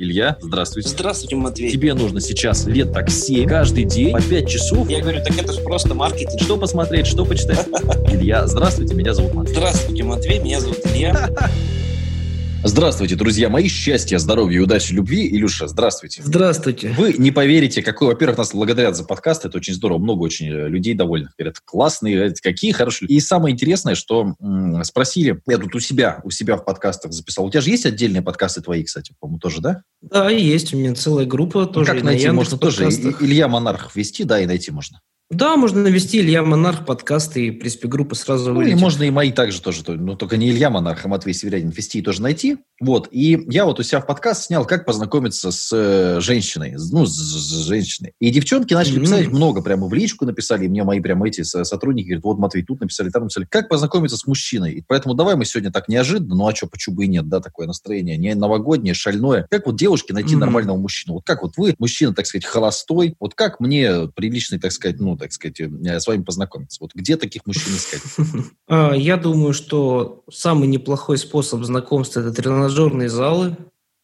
Илья, здравствуйте. Здравствуйте, Матвей. Тебе нужно сейчас лет так 7, каждый день, по 5 часов. Я говорю, так это же просто маркетинг. Что посмотреть, что почитать? Илья, здравствуйте, меня зовут Матвей. Здравствуйте, Матвей, меня зовут Илья. Здравствуйте, друзья мои. Счастья, здоровья, удачи, любви. Илюша, здравствуйте. Здравствуйте. Вы не поверите, какой, во-первых, нас благодарят за подкаст. Это очень здорово. Много очень э, людей довольных. Говорят, классные, какие хорошие. И самое интересное, что м- спросили, я тут у себя, у себя в подкастах записал. У тебя же есть отдельные подкасты твои, кстати, по-моему, тоже, да? Да, есть. У меня целая группа тоже. Как найти можно тоже? Илья Монарх ввести, да, и найти можно. Да, можно навести Илья Монарх подкасты и, в принципе, группа сразу Ну, и можно и мои также тоже, ну, только не Илья Монарх, а Матвей Северянин вести и тоже найти. Вот, и я вот у себя в подкаст снял, как познакомиться с э, женщиной, ну, с, с женщиной. И девчонки начали mm-hmm. писать много, прямо в личку написали, и мне мои прямо эти сотрудники говорят, вот, Матвей, тут написали, там написали, как познакомиться с мужчиной. И поэтому давай мы сегодня так неожиданно, ну, а что, почему бы и нет, да, такое настроение, не новогоднее, шальное. Как вот девушке найти mm-hmm. нормального мужчину? Вот как вот вы, мужчина, так сказать, холостой, вот как мне приличный, так сказать, ну, так сказать, с вами познакомиться? Вот где таких мужчин искать? А, я думаю, что самый неплохой способ знакомства – это тренажерные залы,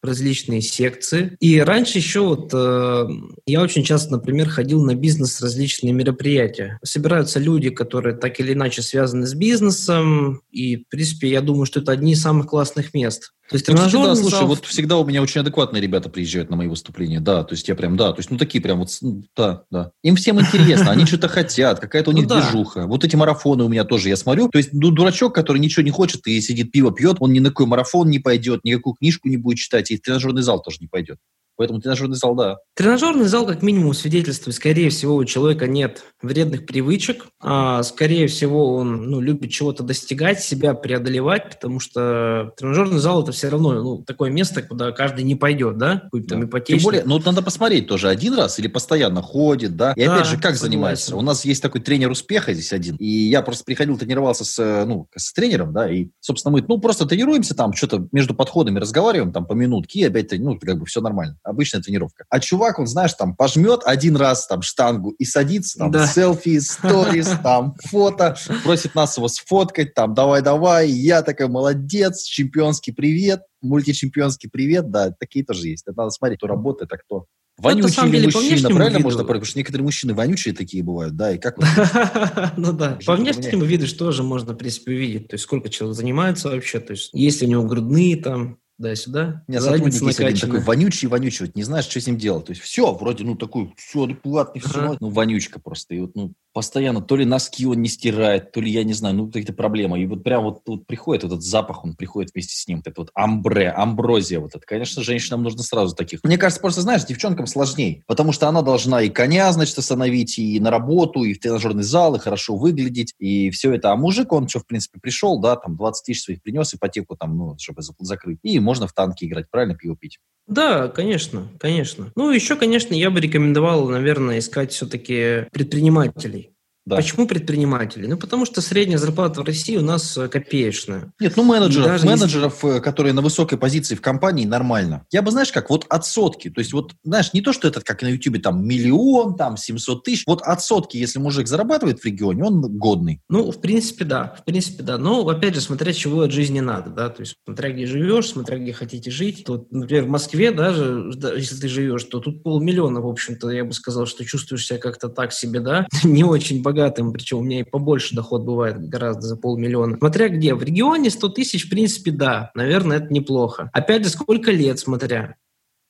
различные секции. И раньше еще вот э, я очень часто, например, ходил на бизнес различные мероприятия. Собираются люди, которые так или иначе связаны с бизнесом, и, в принципе, я думаю, что это одни из самых классных мест. То есть тренажерный да, слушай, зал... вот всегда у меня очень адекватные ребята приезжают на мои выступления, да, то есть я прям, да, то есть, ну, такие прям вот, да, да. Им всем интересно, они что-то хотят, какая-то у них ну движуха. Вот эти марафоны у меня тоже, я смотрю, то есть ну, дурачок, который ничего не хочет и сидит, пиво пьет, он ни на какой марафон не пойдет, никакую книжку не будет читать, и в тренажерный зал тоже не пойдет. Поэтому тренажерный зал, да. Тренажерный зал, как минимум, свидетельствует, скорее всего, у человека нет вредных привычек, а, скорее всего, он ну, любит чего-то достигать, себя преодолевать, потому что тренажерный зал – это все равно ну, такое место, куда каждый не пойдет, да? Какой-то да. там Тем более, ну, надо посмотреть тоже, один раз или постоянно ходит, да? И да, опять же, как согласен. занимается? У нас есть такой тренер успеха здесь один, и я просто приходил, тренировался с, ну, с тренером, да, и, собственно, мы, ну, просто тренируемся там, что-то между подходами разговариваем, там, по минутке, и опять, ну, как бы все нормально обычная тренировка. А чувак, он, знаешь, там пожмет один раз там штангу и садится, там, да. селфи, сторис, там, фото, просит нас его сфоткать, там, давай-давай, я такой молодец, чемпионский привет, мультичемпионский привет, да, такие тоже есть. Это надо смотреть, кто работает, а кто Вонючий ну, или мужчина, правильно виду. можно Потому что некоторые мужчины вонючие такие бывают, да, и как Ну да, по внешнему виду тоже можно, в принципе, увидеть, то есть сколько человек занимается вообще, то есть если у него грудные там, да-сюда. Нет, сотрудник есть один такой вонючий, вонючий, вот не знаешь, что с ним делать. То есть все, вроде, ну, такой, все адекватный, все, ага. ну, вонючка просто. И вот, ну, постоянно то ли носки он не стирает, то ли, я не знаю, ну, какие-то проблемы. И вот прям вот тут приходит этот запах, он приходит вместе с ним. Вот это вот амбре, амброзия вот это. Конечно, женщинам нужно сразу таких. Мне кажется, просто, знаешь, девчонкам сложнее, потому что она должна и коня, значит, остановить, и на работу, и в тренажерный зал, и хорошо выглядеть, и все это. А мужик, он что, в принципе, пришел, да, там, 20 тысяч своих принес, ипотеку там, ну, чтобы закрыть. И можно в танки играть, правильно, пиво пить. Да, конечно, конечно. Ну, еще, конечно, я бы рекомендовал, наверное, искать все-таки предпринимателей. Да. Почему предприниматели? Ну, потому что средняя зарплата в России у нас э, копеечная. Нет, ну менеджеров, менеджеров, если... которые на высокой позиции в компании, нормально. Я бы, знаешь, как, вот от сотки, то есть вот, знаешь, не то, что это как на Ютубе, там, миллион, там, 700 тысяч, вот от сотки, если мужик зарабатывает в регионе, он годный. Ну, в принципе, да, в принципе, да. Но, опять же, смотря чего от жизни надо, да, то есть смотря где живешь, смотря где хотите жить. То, например, в Москве даже, если ты живешь, то тут полмиллиона, в общем-то, я бы сказал, что чувствуешь себя как-то так себе, да, не очень богато богатым, причем у меня и побольше доход бывает гораздо за полмиллиона. Смотря где. В регионе 100 тысяч, в принципе, да, наверное, это неплохо. Опять же, сколько лет, смотря.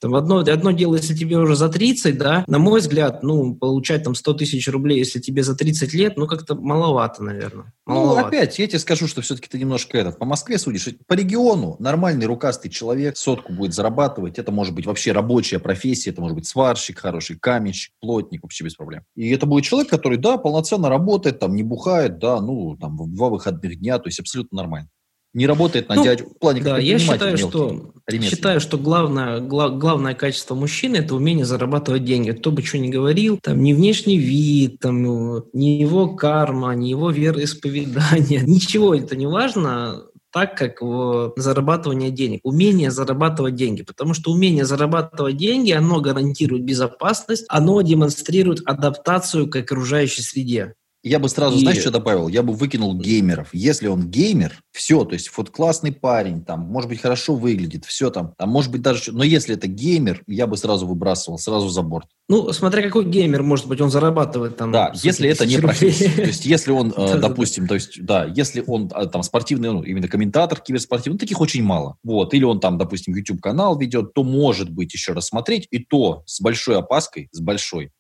Там одно, одно дело, если тебе уже за 30, да, на мой взгляд, ну, получать там 100 тысяч рублей, если тебе за 30 лет, ну, как-то маловато, наверное. Ну, маловато. Ну, опять, я тебе скажу, что все-таки ты немножко этот, по Москве судишь. По региону нормальный рукастый человек сотку будет зарабатывать. Это может быть вообще рабочая профессия, это может быть сварщик хороший, каменщик, плотник, вообще без проблем. И это будет человек, который, да, полноценно работает, там, не бухает, да, ну, там, в два выходных дня, то есть абсолютно нормально не работает на ну, дядю в плане да, я считаю, что считаю, что главное глав, главное качество мужчины это умение зарабатывать деньги. Кто бы что ни говорил, там не внешний вид, там не его карма, не его вероисповедание, ничего это не важно так, как в зарабатывание денег. Умение зарабатывать деньги. Потому что умение зарабатывать деньги, оно гарантирует безопасность, оно демонстрирует адаптацию к окружающей среде. Я бы сразу, и... знаешь, что добавил? Я бы выкинул геймеров. Если он геймер, все, то есть вот классный парень, там, может быть, хорошо выглядит, все там, там, может быть, даже... Но если это геймер, я бы сразу выбрасывал, сразу за борт. Ну, смотря какой геймер, может быть, он зарабатывает там... Да, если это не профессия. То есть если он, э, допустим, то есть, да, если он э, там спортивный, ну, именно комментатор киберспортивный, ну, таких очень мало. Вот, или он там, допустим, YouTube-канал ведет, то может быть еще рассмотреть, и то с большой опаской, с большой,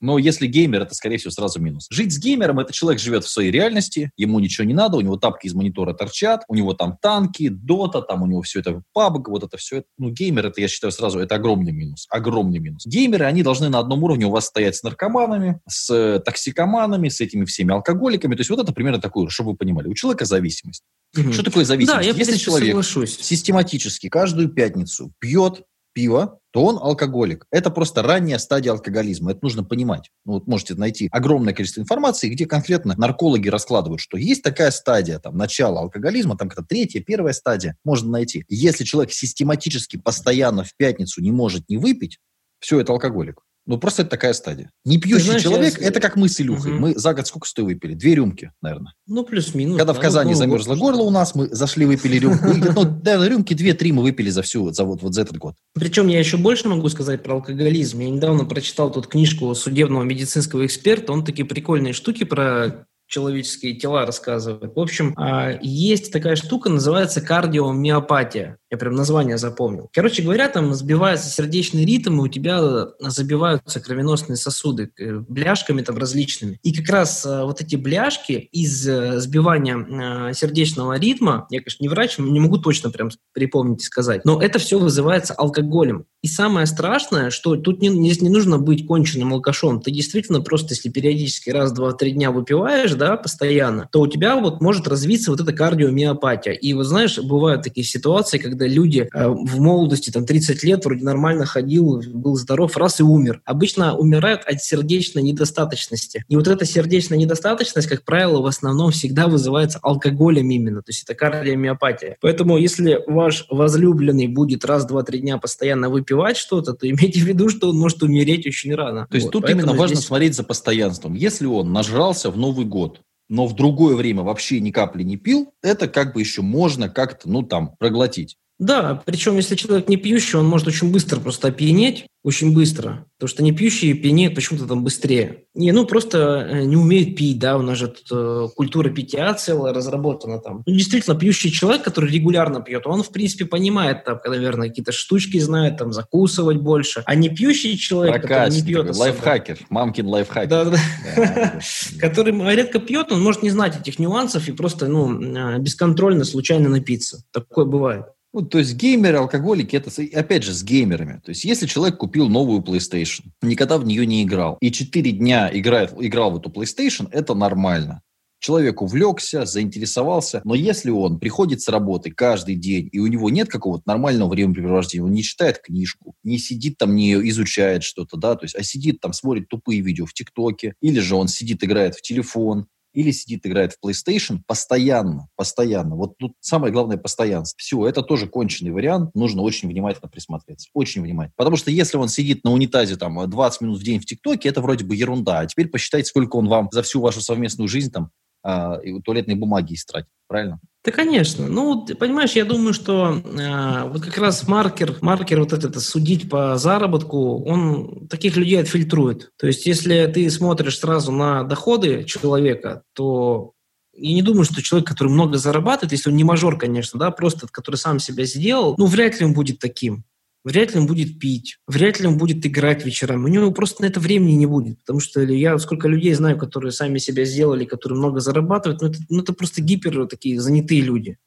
но если геймер, это, скорее всего, сразу минус. Жить с геймером – это человек живет в своей реальности, ему ничего не надо, у него тапки из монитора торчат, у него там танки, дота, там у него все это пабг, вот это все. Ну, геймер – это, я считаю, сразу, это огромный минус. Огромный минус. Геймеры, они должны на одном уровне у вас стоять с наркоманами, с э, токсикоманами, с этими всеми алкоголиками. То есть вот это примерно такое, чтобы вы понимали. У человека зависимость. Угу. Что такое зависимость? Да, я Если человек соглашусь. систематически каждую пятницу пьет пиво, то он алкоголик. Это просто ранняя стадия алкоголизма. Это нужно понимать. Ну, вот можете найти огромное количество информации, где конкретно наркологи раскладывают, что есть такая стадия, там, начало алкоголизма, там какая-то третья, первая стадия, можно найти. Если человек систематически, постоянно в пятницу не может не выпить, все, это алкоголик. Ну, просто это такая стадия. Не пьющий знаешь, человек, я... это как мы с Илюхой. Угу. Мы за год сколько стоя выпили? Две рюмки, наверное. Ну, плюс-минус. Когда да, в Казани ну, замерзло вот. горло у нас, мы зашли, выпили рюмку. Ну, да, рюмки две-три мы выпили за всю, за вот, вот за этот год. Причем я еще больше могу сказать про алкоголизм. Я недавно прочитал тут книжку судебного медицинского эксперта. Он такие прикольные штуки про человеческие тела рассказывает. В общем, а, есть такая штука, называется кардиомиопатия. Я прям название запомнил. Короче говоря, там сбивается сердечный ритм, и у тебя забиваются кровеносные сосуды э, бляшками там различными. И как раз э, вот эти бляшки из э, сбивания сердечного ритма, я, конечно, не врач, не могу точно прям припомнить и сказать, но это все вызывается алкоголем. И самое страшное, что тут не, здесь не нужно быть конченным алкашом. Ты действительно просто, если периодически раз, два, три дня выпиваешь, да, постоянно, то у тебя вот может развиться вот эта кардиомиопатия. И вот знаешь, бывают такие ситуации, когда люди э, в молодости, там, 30 лет, вроде нормально ходил, был здоров, раз и умер. Обычно умирают от сердечной недостаточности. И вот эта сердечная недостаточность, как правило, в основном всегда вызывается алкоголем именно, то есть это кардиомиопатия. Поэтому если ваш возлюбленный будет раз, два, три дня постоянно выпивать что-то, то имейте в виду, что он может умереть очень рано. То есть вот. тут именно важно здесь... смотреть за постоянством. Если он нажрался в Новый год, но в другое время вообще ни капли не пил, это как бы еще можно как-то, ну, там, проглотить. Да, причем если человек не пьющий, он может очень быстро просто опьянеть, очень быстро. Потому что не пьющие пьянеют почему-то там быстрее. Не, ну просто э, не умеют пить, да, у нас же тут э, культура питья целая разработана там. Ну, действительно, пьющий человек, который регулярно пьет, он, в принципе, понимает там, наверное, какие-то штучки знает, там, закусывать больше. А не пьющий человек, Прокатит, который не пьет... Лайфхакер, мамкин лайфхакер. Да-да-да. Который редко пьет, он может не знать этих нюансов и просто, ну, э, бесконтрольно, случайно напиться. Такое бывает. Ну, то есть геймеры, алкоголики, это опять же с геймерами. То есть если человек купил новую PlayStation, никогда в нее не играл, и 4 дня играет, играл в эту PlayStation, это нормально. Человек увлекся, заинтересовался, но если он приходит с работы каждый день, и у него нет какого-то нормального времяпрепровождения, он не читает книжку, не сидит там, не изучает что-то, да, то есть, а сидит там, смотрит тупые видео в ТикТоке, или же он сидит, играет в телефон, или сидит, играет в PlayStation постоянно, постоянно. Вот тут самое главное постоянство. Все, это тоже конченый вариант, нужно очень внимательно присмотреться, очень внимательно. Потому что если он сидит на унитазе там 20 минут в день в ТикТоке, это вроде бы ерунда. А теперь посчитайте, сколько он вам за всю вашу совместную жизнь там э, туалетной бумаги истратит, правильно? Да, конечно. Ну, понимаешь, я думаю, что э, вот как раз маркер, маркер вот этот, судить по заработку, он таких людей отфильтрует. То есть, если ты смотришь сразу на доходы человека, то я не думаю, что человек, который много зарабатывает, если он не мажор, конечно, да, просто который сам себя сделал, ну, вряд ли он будет таким вряд ли он будет пить, вряд ли он будет играть вечерами. У него просто на это времени не будет, потому что я сколько людей знаю, которые сами себя сделали, которые много зарабатывают, но это, ну, это просто гипер такие занятые люди.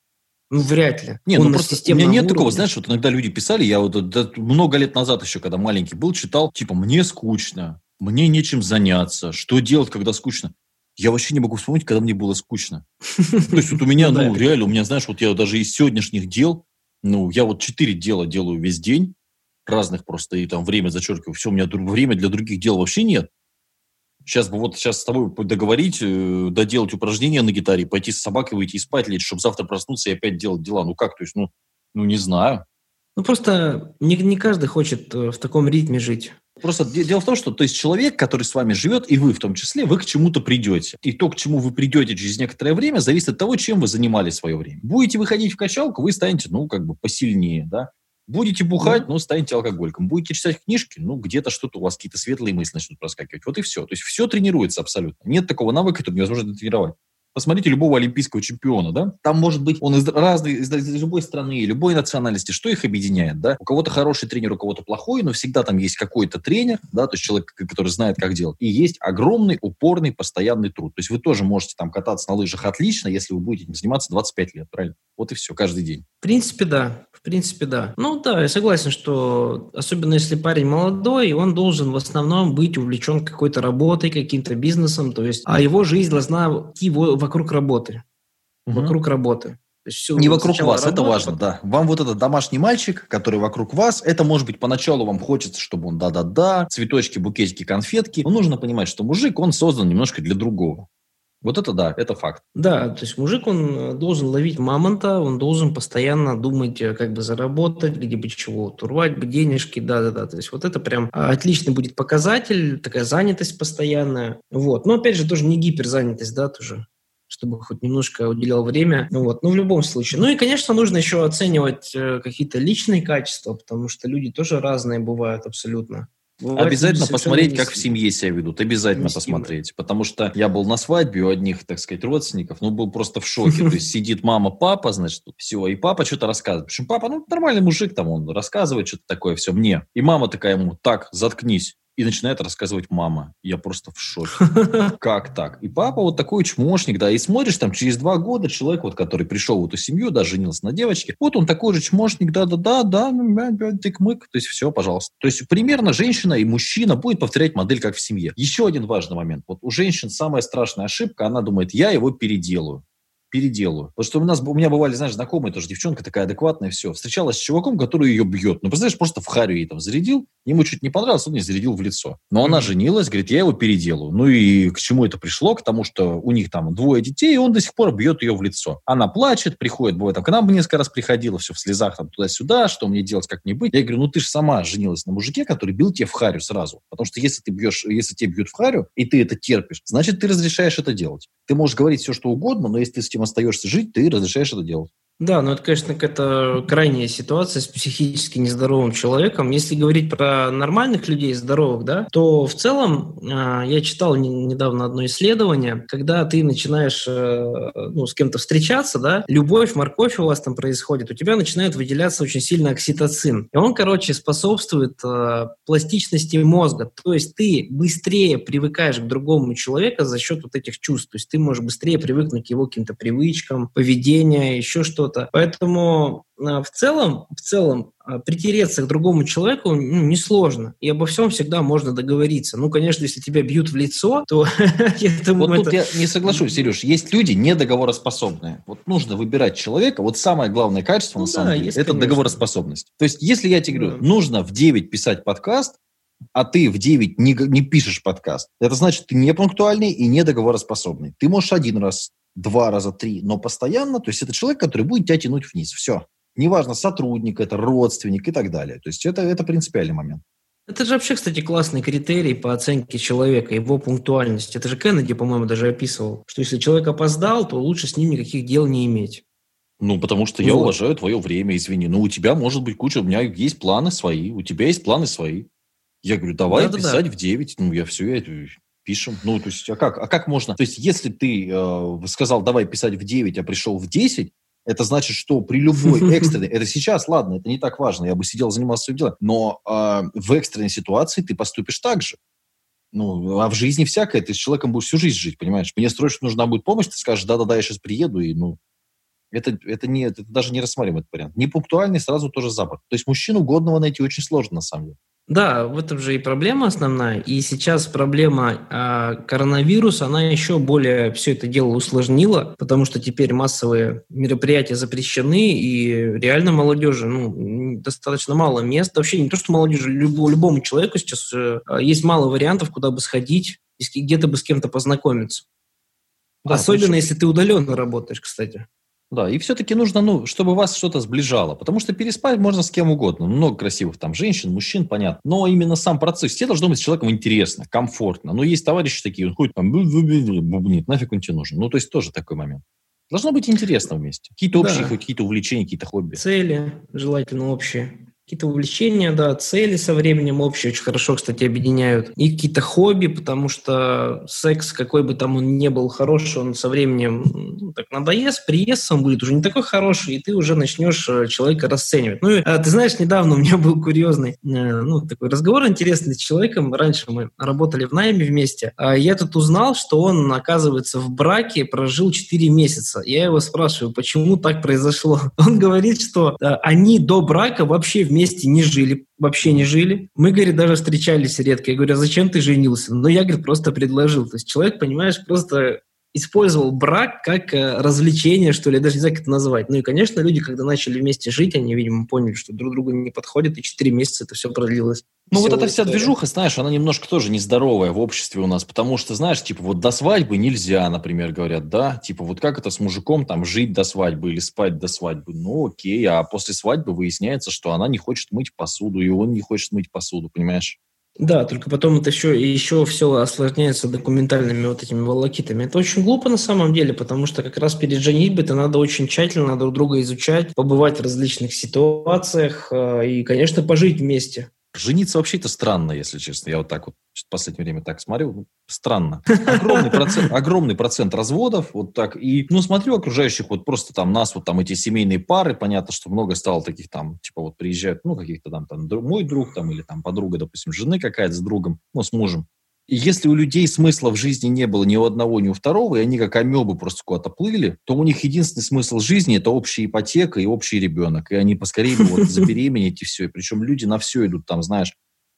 Ну, вряд ли. Не, ну просто у меня нет уровне. такого, знаешь, вот иногда люди писали, я вот да, много лет назад еще, когда маленький был, читал, типа, мне скучно, мне нечем заняться, что делать, когда скучно? Я вообще не могу вспомнить, когда мне было скучно. То есть вот у меня, ну, реально, у меня, знаешь, вот я даже из сегодняшних дел, ну, я вот четыре дела делаю весь день, разных просто, и там время зачеркиваю. Все, у меня время для других дел вообще нет. Сейчас бы вот сейчас с тобой договорить, э, доделать упражнения на гитаре, пойти с собакой выйти и спать лечь, чтобы завтра проснуться и опять делать дела. Ну как, то есть, ну, ну не знаю. Ну просто не, не каждый хочет э, в таком ритме жить. Просто дело в том, что то есть человек, который с вами живет, и вы в том числе, вы к чему-то придете. И то, к чему вы придете через некоторое время, зависит от того, чем вы занимались свое время. Будете выходить в качалку, вы станете, ну, как бы посильнее, да. Будете бухать, ну, станете алкоголиком. Будете читать книжки, ну, где-то что-то у вас какие-то светлые мысли начнут проскакивать. Вот и все. То есть все тренируется абсолютно. Нет такого навыка, который невозможно тренировать. Посмотрите любого олимпийского чемпиона, да? Там может быть он из разной, из, из любой страны, любой национальности. Что их объединяет, да? У кого-то хороший тренер, у кого-то плохой, но всегда там есть какой-то тренер, да, то есть человек, который знает, как делать. И есть огромный, упорный, постоянный труд. То есть вы тоже можете там кататься на лыжах отлично, если вы будете этим заниматься 25 лет, правильно? Вот и все, каждый день. В принципе, да. В принципе, да. Ну да, я согласен, что особенно если парень молодой, он должен в основном быть увлечен какой-то работой, каким-то бизнесом, то есть, а его жизнь должна идти вокруг работы. Угу. Вокруг работы. Все, Не вокруг вас, работа, это важно, да. Вам вот этот домашний мальчик, который вокруг вас, это может быть поначалу вам хочется, чтобы он да-да-да, цветочки, букетики, конфетки. Но нужно понимать, что мужик, он создан немножко для другого. Вот это да, это факт. Да, то есть мужик, он э, должен ловить мамонта, он должен постоянно думать, э, как бы заработать, где бы чего, турвать бы денежки, да-да-да. То есть вот это прям а, отличный будет показатель, такая занятость постоянная. Вот. Но опять же, тоже не гиперзанятость, да, тоже чтобы хоть немножко уделял время. Ну, вот. ну, в любом случае. Ну и, конечно, нужно еще оценивать э, какие-то личные качества, потому что люди тоже разные бывают абсолютно. Бывает, Обязательно посмотреть, как в семье себя ведут. Обязательно посмотреть. Потому что я был на свадьбе у одних, так сказать, родственников, ну, был просто в шоке. То есть сидит мама, папа, значит, все, и папа что-то рассказывает. Причем папа, ну, нормальный мужик, там, он рассказывает что-то такое, все, мне. И мама такая ему, так, заткнись. И начинает рассказывать мама. Я просто в шоке. Как так? И папа вот такой чмошник, да, и смотришь там через два года человек, вот, который пришел в эту семью, да, женился на девочке, вот он такой же чмошник, да-да-да, да, тык-мык, то есть все, пожалуйста. То есть примерно женщина и мужчина будет повторять модель как в семье. Еще один важный момент. Вот у женщин самая страшная ошибка, она думает, я его переделаю переделаю. Потому что у нас, у меня бывали, знаешь, знакомые тоже, девчонка такая адекватная, все. Встречалась с чуваком, который ее бьет. Ну, представляешь, просто в харю ей там зарядил, ему чуть не понравилось, он не зарядил в лицо. Но она женилась, говорит, я его переделаю. Ну и к чему это пришло? К тому, что у них там двое детей, и он до сих пор бьет ее в лицо. Она плачет, приходит, бывает, там, к нам несколько раз приходила, все в слезах там туда-сюда, что мне делать, как мне быть. Я говорю, ну ты же сама женилась на мужике, который бил тебя в харю сразу. Потому что если ты бьешь, если тебе бьют в харю, и ты это терпишь, значит, ты разрешаешь это делать. Ты можешь говорить все, что угодно, но если ты с этим остаешься жить, ты разрешаешь это делать. Да, но это, конечно, какая-то крайняя ситуация с психически нездоровым человеком. Если говорить про нормальных людей, здоровых, да, то в целом а, я читал недавно одно исследование, когда ты начинаешь э, ну, с кем-то встречаться, да, любовь, морковь у вас там происходит, у тебя начинает выделяться очень сильно окситоцин. И он, короче, способствует э, пластичности мозга. То есть ты быстрее привыкаешь к другому человеку за счет вот этих чувств. То есть ты можешь быстрее привыкнуть к его каким-то привычкам, поведению, еще что-то что-то. Поэтому а, в целом, в целом а, притереться к другому человеку ну, несложно. И обо всем всегда можно договориться. Ну, конечно, если тебя бьют в лицо, то Вот тут я не соглашусь, Сереж. Есть люди недоговороспособные. Вот нужно выбирать человека. Вот самое главное качество, ну, на самом деле, это договороспособность. То есть, если я тебе говорю, нужно в 9 писать подкаст, а ты в 9 не, не пишешь подкаст, это значит, ты не пунктуальный и недоговороспособный. Ты можешь один раз два раза, три, но постоянно, то есть это человек, который будет тебя тянуть вниз. Все. Неважно, сотрудник это, родственник и так далее. То есть это, это принципиальный момент. Это же вообще, кстати, классный критерий по оценке человека, его пунктуальность. Это же Кеннеди, по-моему, даже описывал, что если человек опоздал, то лучше с ним никаких дел не иметь. Ну, потому что я вот. уважаю твое время, извини. Ну, у тебя может быть куча, у меня есть планы свои, у тебя есть планы свои. Я говорю, давай да, писать да, да. в 9. Ну, я все, я пишем. Ну, то есть, а как, а как можно? То есть, если ты э, сказал, давай писать в 9, а пришел в 10, это значит, что при любой экстренной, это сейчас, ладно, это не так важно, я бы сидел, занимался своим делом, но э, в экстренной ситуации ты поступишь так же. Ну, а в жизни всякое, ты с человеком будешь всю жизнь жить, понимаешь? Мне срочно нужна будет помощь, ты скажешь, да-да-да, я сейчас приеду, и, ну, это, это, не, это даже не рассматриваем этот вариант. Непунктуальный сразу тоже запад. То есть мужчину годного найти очень сложно, на самом деле. Да, в этом же и проблема основная. И сейчас проблема э, коронавируса, она еще более все это дело усложнила, потому что теперь массовые мероприятия запрещены, и реально молодежи, ну, достаточно мало мест. Вообще не то, что молодежи, любому, любому человеку сейчас э, есть мало вариантов, куда бы сходить, где-то бы с кем-то познакомиться. Да, Особенно, точно. если ты удаленно работаешь, кстати. Да, и все-таки нужно, ну, чтобы вас что-то сближало, потому что переспать можно с кем угодно. Ну, много красивых там женщин, мужчин, понятно. Но именно сам процесс, тебе должно быть с человеком интересно, комфортно. Но есть товарищи такие, он ходит там, бубнит, нафиг он тебе нужен. Ну, то есть тоже такой момент. Должно быть интересно вместе. Какие-то общие, да. какие-то увлечения, какие-то хобби. Цели, желательно общие какие-то увлечения, да, цели со временем общие очень хорошо, кстати, объединяют. И какие-то хобби, потому что секс, какой бы там он ни был хороший, он со временем ну, так надоест, приест, он будет уже не такой хороший, и ты уже начнешь э, человека расценивать. Ну, и, а, ты знаешь, недавно у меня был курьезный, э, ну, такой разговор интересный с человеком. Раньше мы работали в найме вместе. А я тут узнал, что он, оказывается, в браке прожил 4 месяца. Я его спрашиваю, почему так произошло? Он говорит, что э, они до брака вообще вместе вместе не жили, вообще не жили. Мы, говорит, даже встречались редко. Я говорю, а зачем ты женился? Ну, я, говорит, просто предложил. То есть человек, понимаешь, просто использовал брак как э, развлечение, что ли, я даже не знаю, как это назвать. Ну и, конечно, люди, когда начали вместе жить, они, видимо, поняли, что друг другу не подходит, и 4 месяца это все продлилось. Ну вот эта вся движуха, знаешь, она немножко тоже нездоровая в обществе у нас, потому что, знаешь, типа вот до свадьбы нельзя, например, говорят, да, типа вот как это с мужиком там жить до свадьбы или спать до свадьбы, ну окей, а после свадьбы выясняется, что она не хочет мыть посуду, и он не хочет мыть посуду, понимаешь? Да, только потом это еще, еще все осложняется документальными вот этими волокитами. Это очень глупо на самом деле, потому что как раз перед женитьбой-то надо очень тщательно друг друга изучать, побывать в различных ситуациях э, и, конечно, пожить вместе. Жениться вообще это странно, если честно. Я вот так вот в последнее время так смотрю. Ну, странно. Огромный процент, огромный процент разводов. Вот так. И, ну, смотрю окружающих, вот просто там нас, вот там эти семейные пары, понятно, что много стало таких там, типа вот приезжают, ну, каких-то там, там мой друг там или там подруга, допустим, жены какая-то с другом, ну, с мужем. Если у людей смысла в жизни не было ни у одного, ни у второго, и они как амебы просто куда-то плыли, то у них единственный смысл жизни – это общая ипотека и общий ребенок. И они поскорее вот забеременеть и все. И причем люди на все идут, там, знаешь,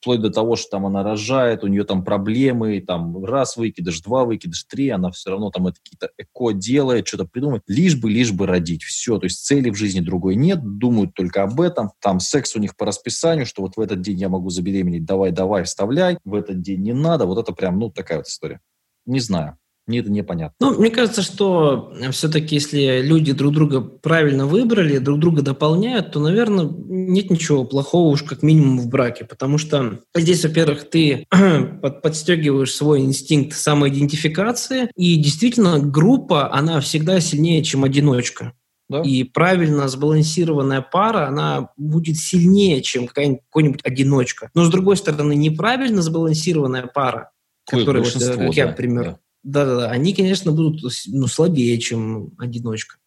вплоть до того, что там она рожает, у нее там проблемы, там раз выкидыш, два выкидыш, три, она все равно там это какие-то эко делает, что-то придумает, лишь бы, лишь бы родить. Все, то есть цели в жизни другой нет, думают только об этом. Там секс у них по расписанию, что вот в этот день я могу забеременеть, давай, давай, вставляй, в этот день не надо. Вот это прям, ну, такая вот история. Не знаю. Мне это непонятно. Ну, мне кажется, что все-таки, если люди друг друга правильно выбрали, друг друга дополняют, то, наверное, нет ничего плохого уж как минимум в браке. Потому что здесь, во-первых, ты подстегиваешь свой инстинкт самоидентификации, и действительно группа, она всегда сильнее, чем одиночка. Да. И правильно сбалансированная пара, она будет сильнее, чем какая-нибудь одиночка. Но, с другой стороны, неправильно сбалансированная пара, которая, вот, э, как я, например, да да-да-да, они, конечно, будут ну, слабее, чем одиночка.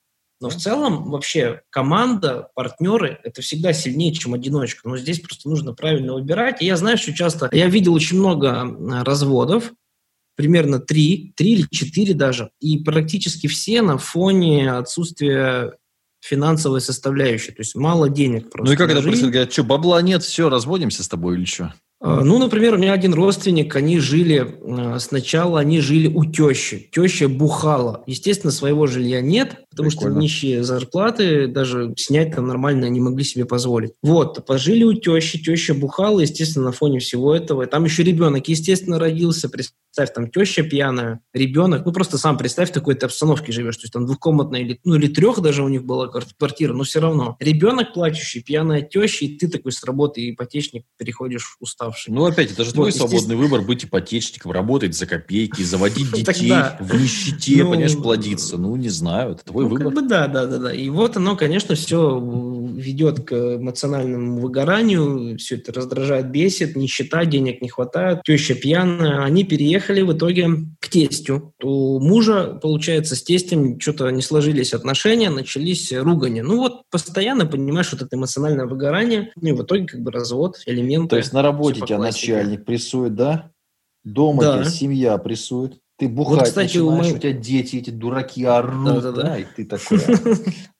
Но в целом вообще команда, партнеры – это всегда сильнее, чем одиночка. Но здесь просто нужно правильно выбирать. И я знаю, что часто… Я видел очень много разводов, примерно три, три или четыре даже, и практически все на фоне отсутствия финансовой составляющей. То есть мало денег просто. Ну и как это происходит? Говорят, что, бабла нет, все, разводимся с тобой или что? А, ну, например, у меня один родственник, они жили, а, сначала они жили у тещи. Теща бухала. Естественно, своего жилья нет, потому Прикольно. что нищие зарплаты, даже снять там нормально не могли себе позволить. Вот, пожили у тещи, теща бухала, естественно, на фоне всего этого. Там еще ребенок, естественно, родился. Представь, там теща пьяная, ребенок. Ну, просто сам представь, в такой-то обстановке живешь. То есть там двухкомнатная или, ну, или трех даже у них была квартира, но все равно. Ребенок плачущий, пьяная теща, и ты такой с работы ипотечник переходишь устав уставший. Ну, опять, это же твой вот, свободный выбор быть ипотечником, работать за копейки, заводить детей в нищете, ну, понимаешь, плодиться. Ну, не знаю, это твой ну, выбор. Да, да, да, да. И вот оно, конечно, все ведет к эмоциональному выгоранию, все это раздражает, бесит, нищета, денег не хватает, теща пьяная. Они переехали в итоге к тестю. У мужа, получается, с тестем что-то не сложились отношения, начались ругани. Ну вот постоянно, понимаешь, вот это эмоциональное выгорание, ну и в итоге как бы развод, элементы. То есть на работе типа тебя начальник прессует, да? Дома да. тебя семья прессует. Ты бухать вот, кстати, начинаешь, у, моей... у тебя дети, эти дураки орут, да, да, да. и ты такой,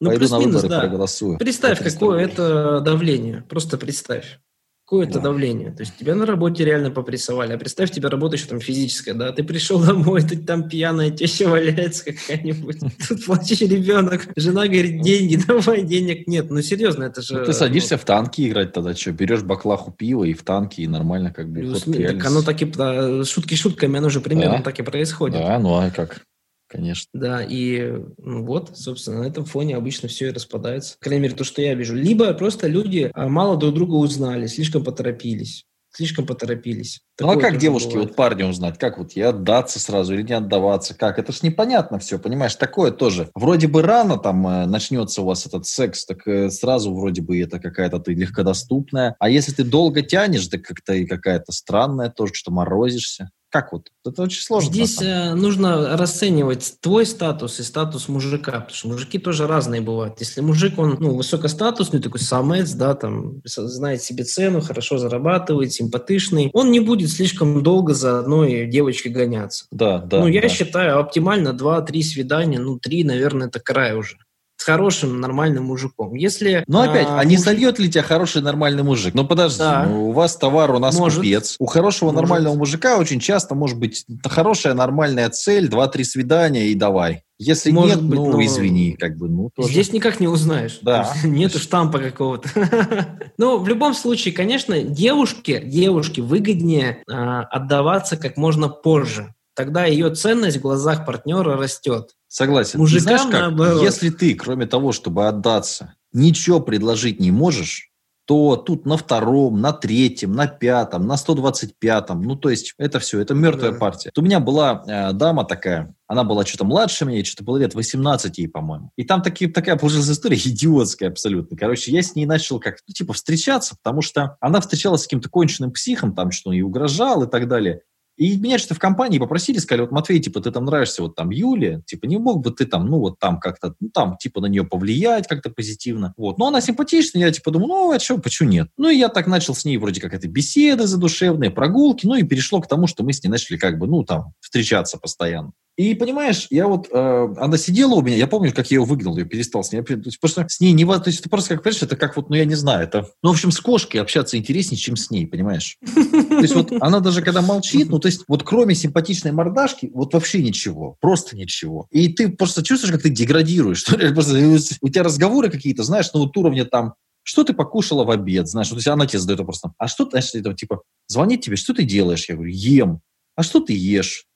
ну, пойду на выборы проголосую. Представь, какое это давление, просто представь. Какое-то да. давление. То есть тебя на работе реально попрессовали. А представь, тебя работа еще там физическая, да? Ты пришел домой, ты там пьяная теща валяется какая-нибудь. Тут плачешь ребенок. Жена говорит, деньги, давай, денег нет. Ну, серьезно, это же... Ну, ты садишься ну... в танки играть тогда, что? Берешь баклаху пива и в танки, и нормально как бы... Плюс, так оно так и... Шутки шутками, оно же примерно да. так и происходит. Да, ну а как? Конечно. Да, и ну, вот, собственно, на этом фоне обычно все и распадается. По крайней мере, то, что я вижу. Либо просто люди а, мало друг друга узнали, слишком поторопились слишком поторопились. Ну а как девушки, бывает. вот парни узнать, как вот ей отдаться сразу или не отдаваться, как? Это ж непонятно все, понимаешь, такое тоже. Вроде бы рано там э, начнется у вас этот секс, так э, сразу вроде бы это какая-то ты легкодоступная. А если ты долго тянешь, так как-то и какая-то странная тоже, что морозишься. Как вот? Это очень сложно. Здесь э, нужно расценивать твой статус и статус мужика, потому что мужики тоже разные бывают. Если мужик, он ну, высокостатусный, такой самец, да, там, знает себе цену, хорошо зарабатывает, симпатичный, он не будет слишком долго за одной девочкой гоняться. Да, да. Ну, я да. считаю, оптимально 2-3 свидания, ну, 3, наверное, это край уже с хорошим нормальным мужиком. Если, Но опять, а, а не мужик... зальет ли тебя хороший нормальный мужик? Ну подожди, да. ну, у вас товар, у нас может. купец. У хорошего может. нормального мужика очень часто может быть хорошая нормальная цель, два-три свидания и давай. Если Может нет, быть, ну, но... извини, как бы, ну, тоже. Здесь никак не узнаешь. Да. Нету штампа какого-то. Ну, в любом случае, конечно, девушке, девушке выгоднее а, отдаваться как можно позже тогда ее ценность в глазах партнера растет. Согласен. Мужикам, знаешь как, наоборот. если ты, кроме того, чтобы отдаться, ничего предложить не можешь, то тут на втором, на третьем, на пятом, на 125-м, ну, то есть это все, это мертвая да. партия. У меня была э, дама такая, она была что-то младше меня, что-то было лет 18 ей, по-моему. И там таки, такая получилась история идиотская абсолютно. Короче, я с ней начал как, ну, типа, встречаться, потому что она встречалась с каким-то конченным психом, там, что он ей угрожал и так далее. И меня что-то в компании попросили, сказали, вот, Матвей, типа, ты там нравишься вот там Юле, типа, не мог бы ты там, ну, вот там как-то, ну, там, типа, на нее повлиять как-то позитивно. Вот. Но она симпатичная, я, типа, думаю, ну, а что, почему нет? Ну, и я так начал с ней вроде как это беседы задушевные, прогулки, ну, и перешло к тому, что мы с ней начали как бы, ну, там, встречаться постоянно. И понимаешь, я вот, э, она сидела у меня, я помню, как я ее выгнал, я перестал с ней, то есть, просто с ней не, то есть это просто как, понимаешь, это как вот, ну я не знаю, это, ну в общем с кошкой общаться интереснее, чем с ней, понимаешь? То есть вот она даже когда молчит, ну то есть вот кроме симпатичной мордашки, вот вообще ничего, просто ничего. И ты просто чувствуешь, как ты деградируешь, что просто, у тебя разговоры какие-то, знаешь, ну вот уровня там, что ты покушала в обед, знаешь, вот, то есть она тебе задает вопрос, там, а что, знаешь, это, типа, звонит тебе, что ты делаешь? Я говорю, ем. А что ты ешь?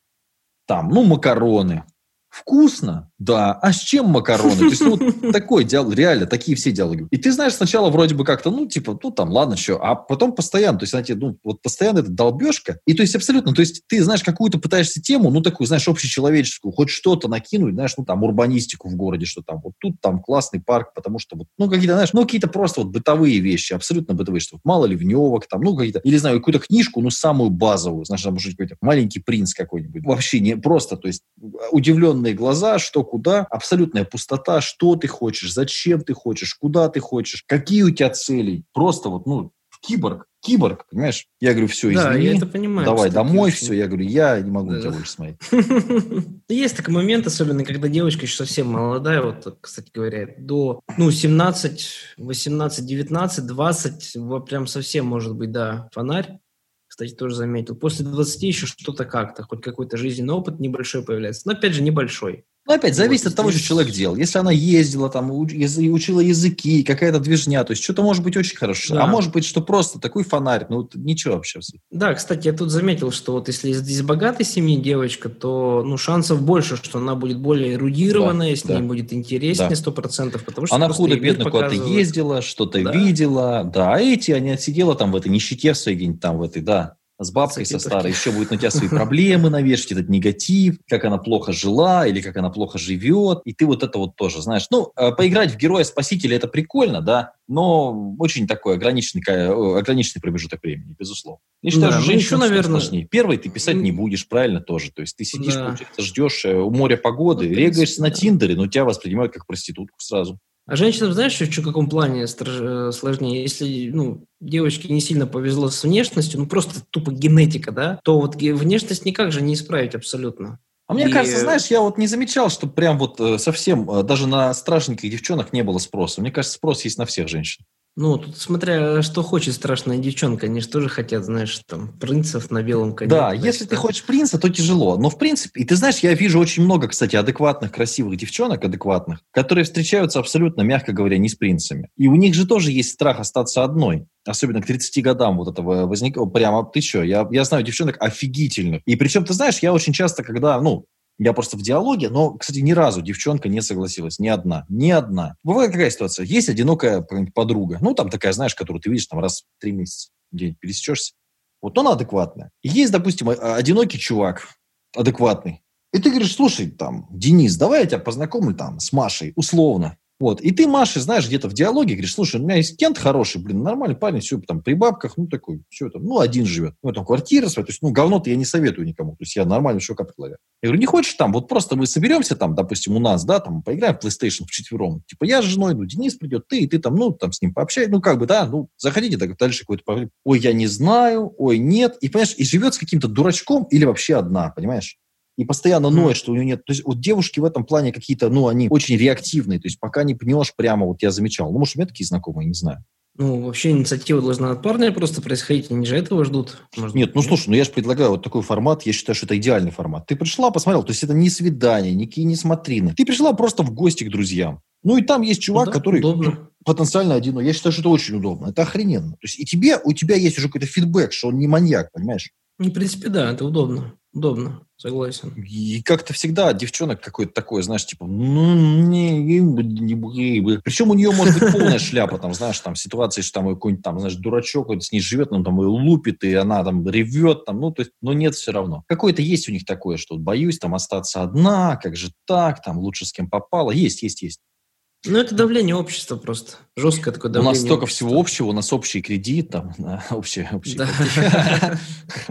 там, ну, макароны. Вкусно? Да. А с чем макароны? То есть, ну, такой диалог, реально, такие все диалоги. И ты знаешь, сначала вроде бы как-то, ну, типа, ну, там, ладно, что, а потом постоянно, то есть, она тебе, ну, вот постоянно это долбежка. И, то есть, абсолютно, то есть, ты, знаешь, какую-то пытаешься тему, ну, такую, знаешь, общечеловеческую, хоть что-то накинуть, знаешь, ну, там, урбанистику в городе, что там, вот тут там классный парк, потому что, вот, ну, какие-то, знаешь, ну, какие-то просто вот бытовые вещи, абсолютно бытовые, что вот, мало ливневок, там, ну, какие-то, или, знаю, какую-то книжку, ну, самую базовую, знаешь, там, может быть, какой-то маленький принц какой-нибудь. Вообще не просто, то есть, удивленные глаза, что куда, абсолютная пустота, что ты хочешь, зачем ты хочешь, куда ты хочешь, какие у тебя цели. Просто вот, ну, киборг, киборг, понимаешь? Я говорю, все, извини, да, я это понимаю, давай домой, все. Я говорю, я не могу да. тебя больше смотреть. Есть такой момент, особенно когда девочка еще совсем молодая, вот, кстати говоря, до, ну, 17, 18, 19, 20, вот прям совсем может быть, да, фонарь. Кстати, тоже заметил. После 20 еще что-то как-то, хоть какой-то жизненный опыт небольшой появляется. Но опять же, небольшой. Но опять зависит вот, от того, что человек делал. Если она ездила, там, учила языки, какая-то движня, то есть что-то может быть очень хорошо. А да. А может быть, что просто такой фонарь, ну ничего вообще. Да, кстати, я тут заметил, что вот если из богатой семьи девочка, то ну, шансов больше, что она будет более эрудированная, да, с ней да. будет интереснее сто процентов, потому что она худо-бедно куда-то ездила, что-то да. видела, да, а эти, они сидела там в этой нищете в своей где-нибудь там в этой, да, с бабкой со старой, еще будет на тебя свои проблемы навешивать, этот негатив, как она плохо жила или как она плохо живет, и ты вот это вот тоже знаешь. Ну, э, поиграть в героя-спасителя это прикольно, да, но очень такой ограниченный, ограниченный промежуток времени, безусловно. Я считаю, да, что еще, наверное... сложнее. Первый ты писать не будешь, правильно, тоже. То есть ты сидишь, да. получается, ждешь э, у моря погоды, ну, регаешься да. на Тиндере, но тебя воспринимают как проститутку сразу. А женщинам, знаешь, в каком плане э, сложнее? Если ну, девочке не сильно повезло с внешностью, ну просто тупо генетика, да, то вот внешность никак же не исправить абсолютно. А мне и... кажется, знаешь, я вот не замечал, что прям вот э, совсем э, даже на страшненьких девчонок не было спроса. Мне кажется, спрос есть на всех женщин. Ну, тут смотря, что хочет страшная девчонка. Они же тоже хотят, знаешь, там, принцев на белом коне. Да, если ты хочешь принца, то тяжело. Но, в принципе, и ты знаешь, я вижу очень много, кстати, адекватных, красивых девчонок, адекватных, которые встречаются абсолютно, мягко говоря, не с принцами. И у них же тоже есть страх остаться одной. Особенно к 30 годам вот этого возникло. Прямо, ты что, я, я знаю девчонок офигительных. И причем, ты знаешь, я очень часто, когда, ну, Я просто в диалоге, но, кстати, ни разу девчонка не согласилась, ни одна, ни одна. Бывает какая ситуация? Есть одинокая подруга, ну, там такая, знаешь, которую ты видишь там раз в три месяца, где-нибудь пересечешься. Вот она адекватная. Есть, допустим, одинокий чувак, адекватный. И ты говоришь, слушай, там, Денис, давай я тебя познакомлю там с Машей, условно. Вот. И ты, Маша, знаешь, где-то в диалоге говоришь, слушай, у меня есть Кент хороший, блин, нормальный парень, все там при бабках, ну, такой, все это, ну, один живет. Ну, там квартира своя, то есть, ну, говно-то я не советую никому. То есть, я нормально как предлагаю. Я говорю, не хочешь там, вот просто мы соберемся там, допустим, у нас, да, там, поиграем в PlayStation в четвером. Типа, я с женой, ну, Денис придет, ты, и ты там, ну, там с ним пообщай, ну, как бы, да, ну, заходите так дальше какой-то. Ой, я не знаю, ой, нет. И, понимаешь, и живет с каким-то дурачком или вообще одна, понимаешь? И постоянно ноет, что у нее нет. То есть вот девушки в этом плане какие-то, ну, они очень реактивные. То есть пока не пнешь прямо, вот я замечал. Ну, может, у меня такие знакомые, не знаю. Ну, вообще инициатива должна от парня просто происходить, они же этого ждут. Может Нет, ну слушай, ну я же предлагаю вот такой формат, я считаю, что это идеальный формат. Ты пришла, посмотрел, то есть это не свидание, никакие не смотрины. Ты пришла просто в гости к друзьям. Ну и там есть чувак, ну, да, который удобно. потенциально один. Я считаю, что это очень удобно. Это охрененно. То есть и тебе, у тебя есть уже какой-то фидбэк, что он не маньяк, понимаешь? В принципе, да, это удобно. Удобно, согласен. И как-то всегда девчонок какое-то такое, знаешь, типа, ну, не, не, не, Причем у нее может быть полная шляпа, там, знаешь, там, ситуации, что там какой-нибудь, там, знаешь, дурачок какой-то с ней живет, ну, там, и лупит, и она там ревет, там, ну, то есть, но нет все равно. Какое-то есть у них такое, что боюсь там остаться одна, как же так, там, лучше с кем попало. Есть, есть, есть. Ну, это давление общества просто. Жесткое такое давление. У нас столько общества. всего общего, у нас общий кредит, там, общий, общий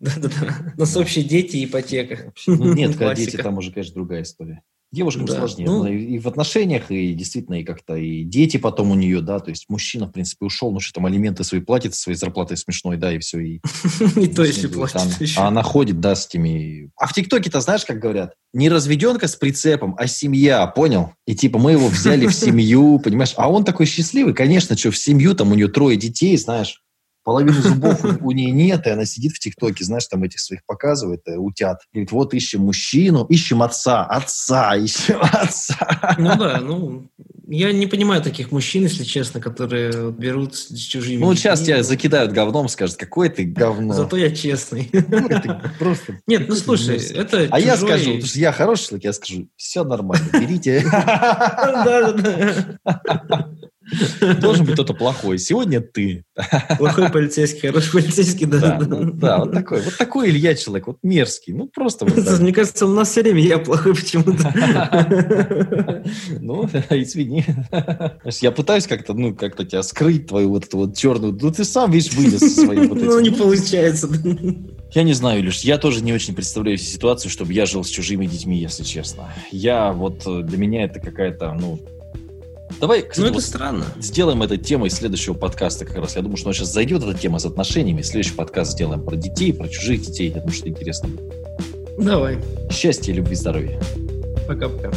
Да-да-да. У нас общие дети и ипотека. Ну, нет, когда дети, там уже, конечно, другая история. Девушкам да. сложнее. Ну, и, и в отношениях, и действительно, и как-то, и дети потом у нее, да, то есть мужчина, в принципе, ушел, ну что там алименты свои платит, своей зарплатой смешной, да, и все. И, Не то, если платит А она ходит, да, с этими... А в ТикТоке-то знаешь, как говорят? Не разведенка с прицепом, а семья, понял? И типа мы его взяли в семью, понимаешь? А он такой счастливый, конечно, что в семью, там у нее трое детей, знаешь, половину зубов у, нее нет, и она сидит в ТикТоке, знаешь, там этих своих показывает, э, утят. Говорит, вот ищем мужчину, ищем отца, отца, ищем отца. Ну да, ну, я не понимаю таких мужчин, если честно, которые берут с чужими Ну, сейчас тебя закидают говном, скажут, какой ты говно. Зато я честный. Ну, просто... Нет, ну слушай, это А я скажу, потому что я хороший человек, я скажу, все нормально, берите. Да, да, да. Должен быть кто-то плохой. Сегодня ты. Плохой полицейский, хороший полицейский, да. Да, ну, да вот такой. Вот такой Илья человек, вот мерзкий. Ну, просто вот так. Мне кажется, у нас все время я плохой почему-то. Ну, извини. Я пытаюсь как-то, ну, как-то тебя скрыть, твою вот эту вот черную... Ну, ты сам, видишь, вылез со своим вот Ну, не получается. Я не знаю, Илюш, я тоже не очень представляю ситуацию, чтобы я жил с чужими детьми, если честно. Я вот, э, для меня это какая-то, ну, Давай, кстати, ну, это вот странно. Сделаем это темой следующего подкаста как раз. Я думаю, что сейчас зайдет эта тема с отношениями. Следующий подкаст сделаем про детей, про чужих детей. Я думаю, что интересно Давай. Счастья, любви, здоровья. Пока-пока.